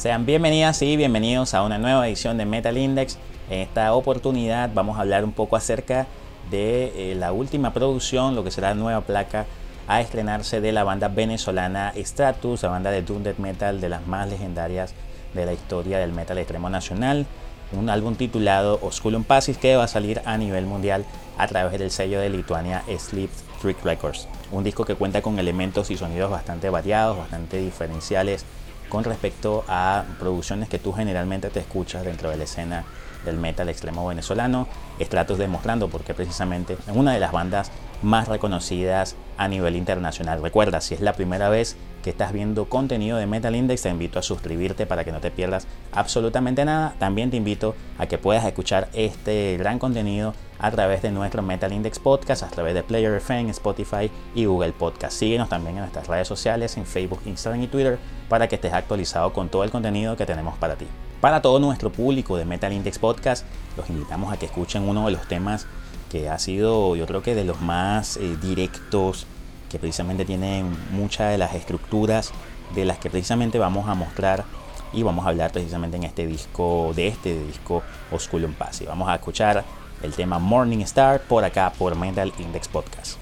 Sean bienvenidas y bienvenidos a una nueva edición de Metal Index. En esta oportunidad vamos a hablar un poco acerca de eh, la última producción, lo que será la nueva placa a estrenarse de la banda venezolana Stratus, la banda de Doom Death Metal de las más legendarias de la historia del metal extremo nacional. Un álbum titulado Osculum Passis que va a salir a nivel mundial a través del sello de Lituania Sleep Trick Records. Un disco que cuenta con elementos y sonidos bastante variados, bastante diferenciales con respecto a producciones que tú generalmente te escuchas dentro de la escena del metal extremo venezolano. Stratus demostrando porque precisamente es una de las bandas más reconocidas a nivel internacional. Recuerda, si es la primera vez que estás viendo contenido de Metal Index, te invito a suscribirte para que no te pierdas absolutamente nada. También te invito a que puedas escuchar este gran contenido a través de nuestro Metal Index Podcast, a través de Player FM, Spotify y Google Podcast. Síguenos también en nuestras redes sociales, en Facebook, Instagram y Twitter, para que estés actualizado con todo el contenido que tenemos para ti. Para todo nuestro público de Metal Index Podcast, los invitamos a que escuchen uno de los temas que ha sido, yo creo que de los más eh, directos, que precisamente tienen muchas de las estructuras de las que precisamente vamos a mostrar y vamos a hablar precisamente en este disco, de este disco Osculum Pass. Y vamos a escuchar el tema Morning Star por acá por Metal Index Podcast.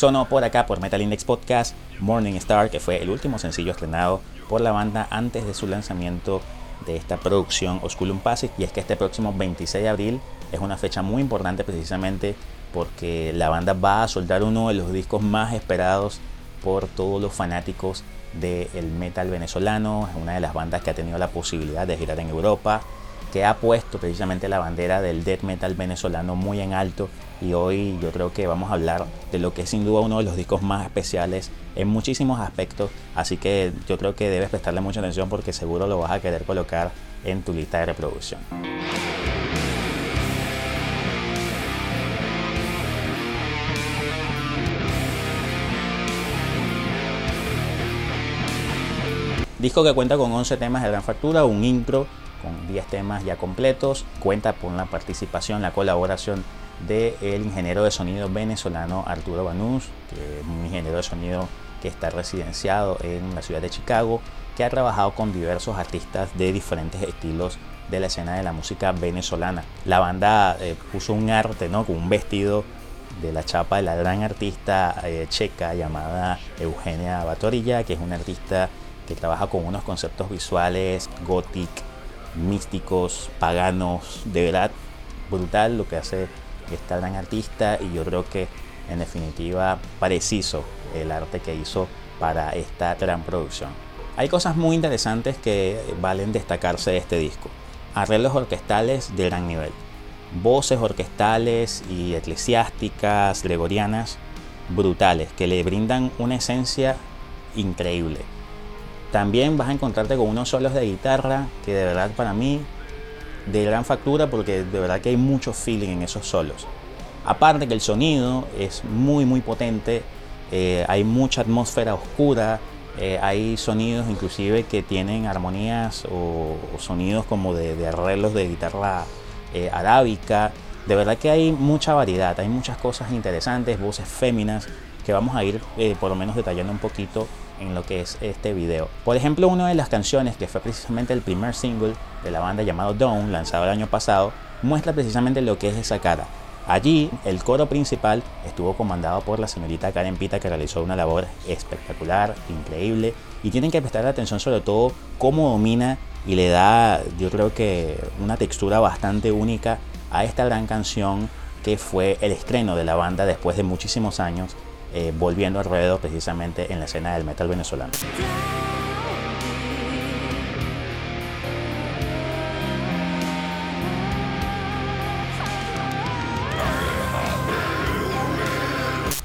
Sonó por acá por Metal Index Podcast Morning Star, que fue el último sencillo estrenado por la banda antes de su lanzamiento de esta producción Osculum Passage. Y es que este próximo 26 de abril es una fecha muy importante precisamente porque la banda va a soltar uno de los discos más esperados por todos los fanáticos del metal venezolano. Es una de las bandas que ha tenido la posibilidad de girar en Europa, que ha puesto precisamente la bandera del death metal venezolano muy en alto. Y hoy yo creo que vamos a hablar de lo que es sin duda uno de los discos más especiales en muchísimos aspectos. Así que yo creo que debes prestarle mucha atención porque seguro lo vas a querer colocar en tu lista de reproducción. Disco que cuenta con 11 temas de gran factura, un intro con 10 temas ya completos, cuenta con la participación, la colaboración del ingeniero de sonido venezolano Arturo Banús, que es un ingeniero de sonido que está residenciado en la ciudad de Chicago, que ha trabajado con diversos artistas de diferentes estilos de la escena de la música venezolana. La banda eh, puso un arte, ¿no? Con un vestido de la chapa de la gran artista eh, checa llamada Eugenia Batorilla, que es una artista que trabaja con unos conceptos visuales gothic, místicos, paganos, de verdad brutal lo que hace esta gran artista y yo creo que en definitiva preciso el arte que hizo para esta gran producción. Hay cosas muy interesantes que valen destacarse de este disco. Arreglos orquestales de gran nivel. Voces orquestales y eclesiásticas, gregorianas, brutales, que le brindan una esencia increíble. También vas a encontrarte con unos solos de guitarra que de verdad para mí de gran factura porque de verdad que hay mucho feeling en esos solos. Aparte que el sonido es muy muy potente, eh, hay mucha atmósfera oscura, eh, hay sonidos inclusive que tienen armonías o, sonidos como de, arreglos de guitarra eh, arábica. De verdad que hay mucha variedad, hay muchas cosas interesantes, voces féminas que vamos a ir por lo menos detallando un poquito en lo que es este video. Por ejemplo, una de las canciones que fue precisamente el primer single de la banda llamado Dawn, lanzado el año pasado, muestra precisamente lo que es esa cara. Allí, el coro principal estuvo comandado por la señorita Karen Pita, que realizó una labor espectacular, increíble, y tienen que prestar atención sobre todo cómo domina y le da, yo creo que, una textura bastante única a esta gran canción que fue el estreno de la banda después de muchísimos años eh, volviendo alrededor precisamente en la escena del metal venezolano.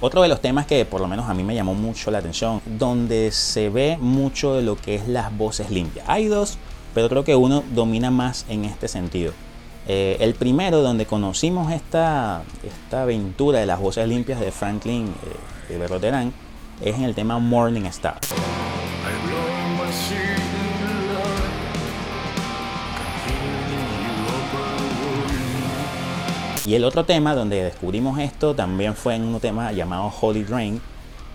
Otro de los temas que por lo menos a mí me llamó mucho la atención, donde se ve mucho de lo que es las voces limpias. Hay dos, pero creo que uno domina más en este sentido. Eh, el primero donde conocimos esta, esta aventura de las voces limpias de Franklin eh, de Berroterán es en el tema Morning Star. Y el otro tema donde descubrimos esto también fue en un tema llamado Holy Drain,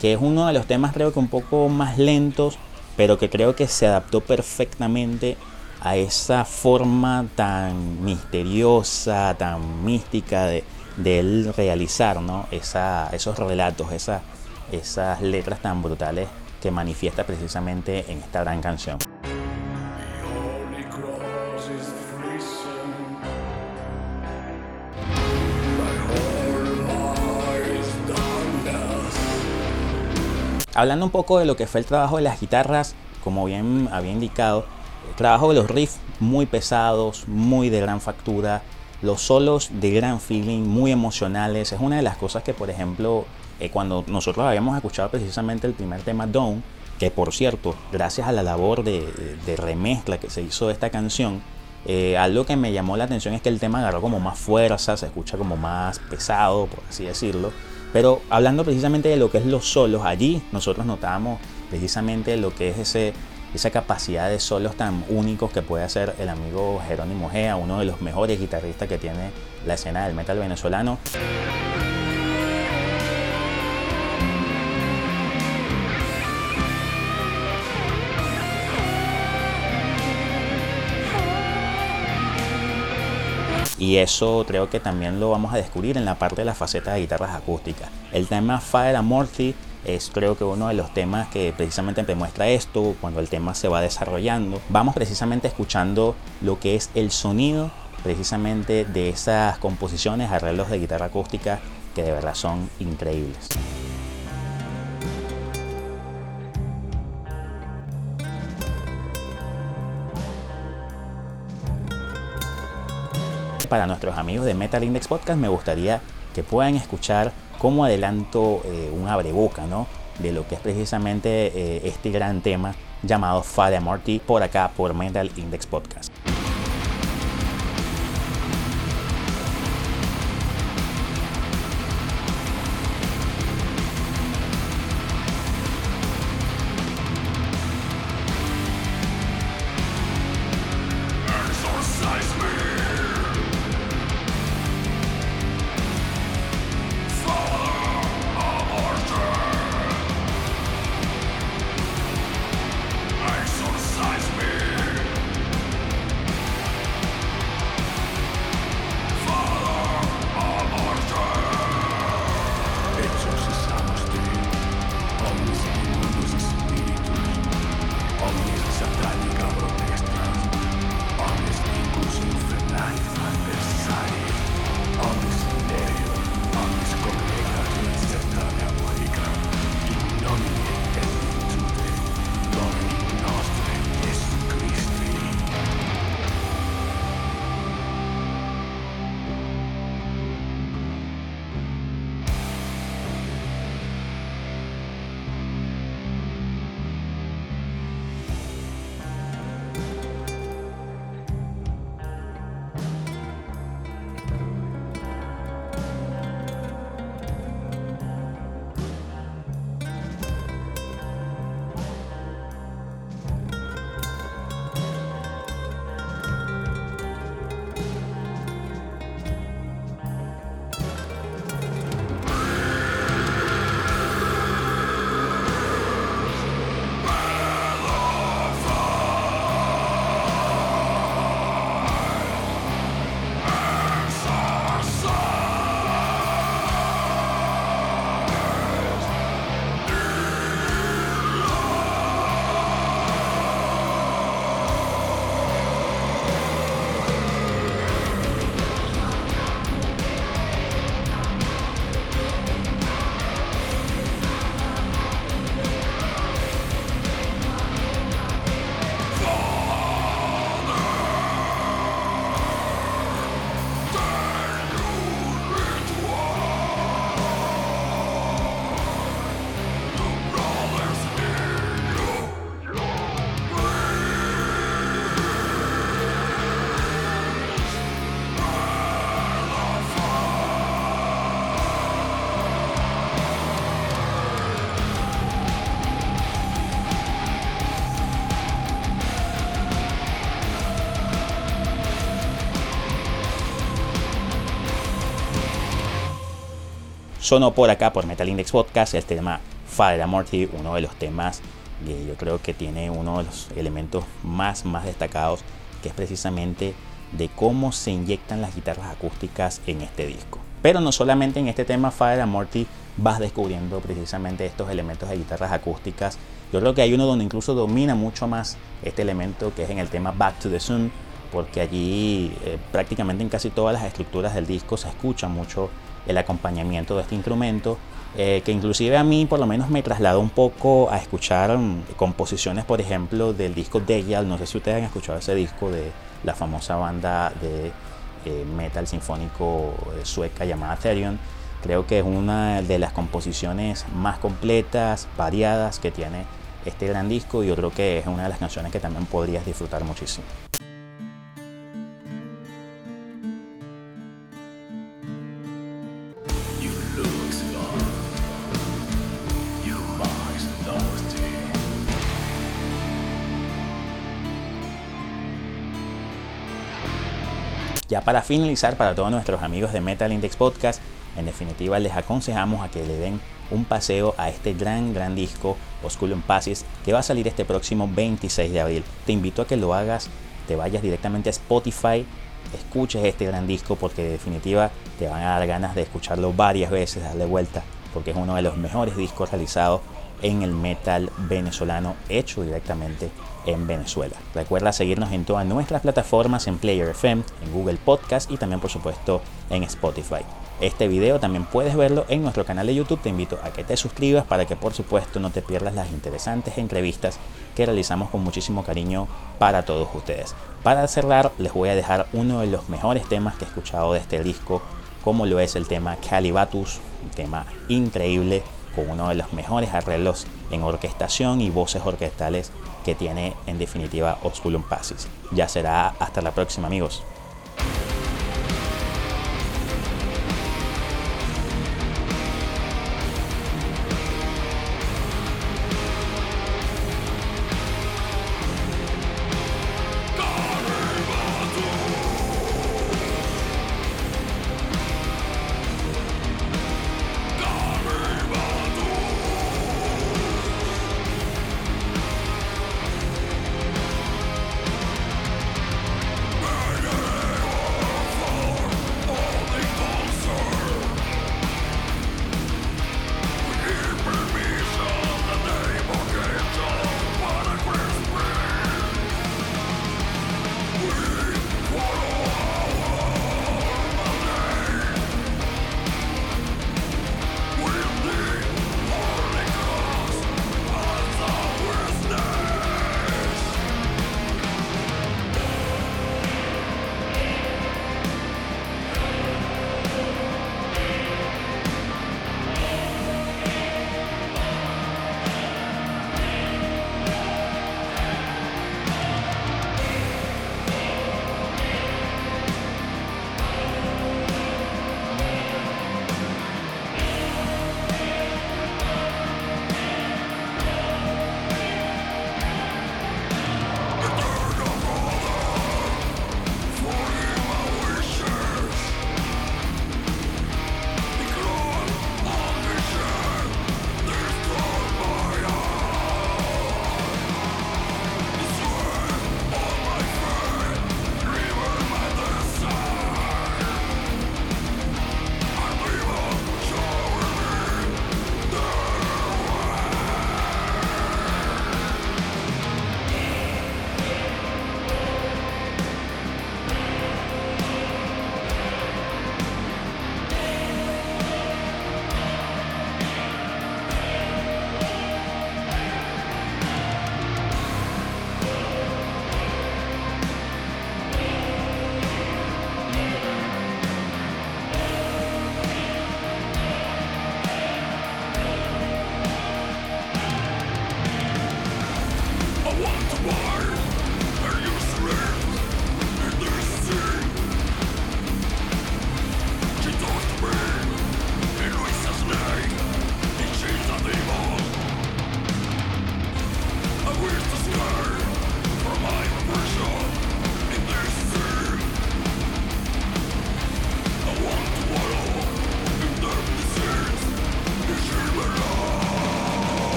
que es uno de los temas creo que un poco más lentos, pero que creo que se adaptó perfectamente a esa forma tan misteriosa, tan mística de, él realizar ¿no? esos relatos, esas letras tan brutales que manifiesta precisamente en esta gran canción. Hablando un poco de lo que fue el trabajo de las guitarras, como bien había indicado, trabajo de los riffs muy pesados, muy de gran factura, los solos de gran feeling, muy emocionales. Es una de las cosas que, por ejemplo, eh, cuando nosotros habíamos escuchado precisamente el primer tema Dawn, que por cierto, gracias a la labor de, remezcla que se hizo de esta canción, eh, algo que me llamó la atención es que el tema agarró como más fuerza, se escucha como más pesado, por así decirlo. Pero hablando precisamente de lo que es los solos, allí nosotros notábamos precisamente lo que es ese esa capacidad de solos tan únicos que puede hacer el amigo Jerónimo Gea, uno de los mejores guitarristas que tiene la escena del metal venezolano. Y eso creo que también lo vamos a descubrir en la parte de la faceta de guitarras acústicas. El tema Fire Amorti es creo que uno de los temas que precisamente demuestra esto, cuando el tema se va desarrollando. Vamos precisamente escuchando lo que es el sonido precisamente de esas composiciones, arreglos de guitarra acústica que de verdad son increíbles. Para nuestros amigos de Metal Index Podcast me gustaría que puedan escuchar como adelanto eh, un abreboca ¿no? de lo que es precisamente eh, este gran tema llamado Father Morty por acá por Metal Index Podcast. Sonó por acá por Metal Index Podcast el tema Father Morty, uno de los temas que yo creo que tiene uno de los elementos más, más destacados, que es precisamente de cómo se inyectan las guitarras acústicas en este disco. Pero no solamente en este tema Father Morty vas descubriendo precisamente estos elementos de guitarras acústicas. Yo creo que hay uno donde incluso domina mucho más este elemento que es en el tema Back to the Sun, porque allí eh, prácticamente en casi todas las estructuras del disco se escucha mucho el acompañamiento de este instrumento, eh, que inclusive a mí por lo menos me trasladó un poco a escuchar mm, composiciones, por ejemplo, del disco Deyal, no sé si ustedes han escuchado ese disco de la famosa banda de eh, metal sinfónico eh, sueca llamada Therion. Creo que es una de las composiciones más completas, variadas que tiene este gran disco y yo creo que es una de las canciones que también podrías disfrutar muchísimo. Ya para finalizar, para todos nuestros amigos de Metal Index Podcast, en definitiva les aconsejamos a que le den un paseo a este gran, gran disco Osculum Passes que va a salir este próximo 26 de abril. Te invito a que lo hagas, te vayas directamente a Spotify, escuches este gran disco porque de definitiva te van a dar ganas de escucharlo varias veces, darle vuelta, porque es uno de los mejores discos realizados en el metal venezolano hecho directamente en Venezuela. Recuerda seguirnos en todas nuestras plataformas en Player FM, en Google Podcast y también por supuesto en Spotify. Este video también puedes verlo en nuestro canal de YouTube. Te invito a que te suscribas para que por supuesto no te pierdas las interesantes entrevistas que realizamos con muchísimo cariño para todos ustedes. Para cerrar les voy a dejar uno de los mejores temas que he escuchado de este disco, como lo es el tema Calibatus, un tema increíble con uno de los mejores arreglos en orquestación y voces orquestales que tiene en definitiva Osculum Passis. Ya será hasta la próxima amigos.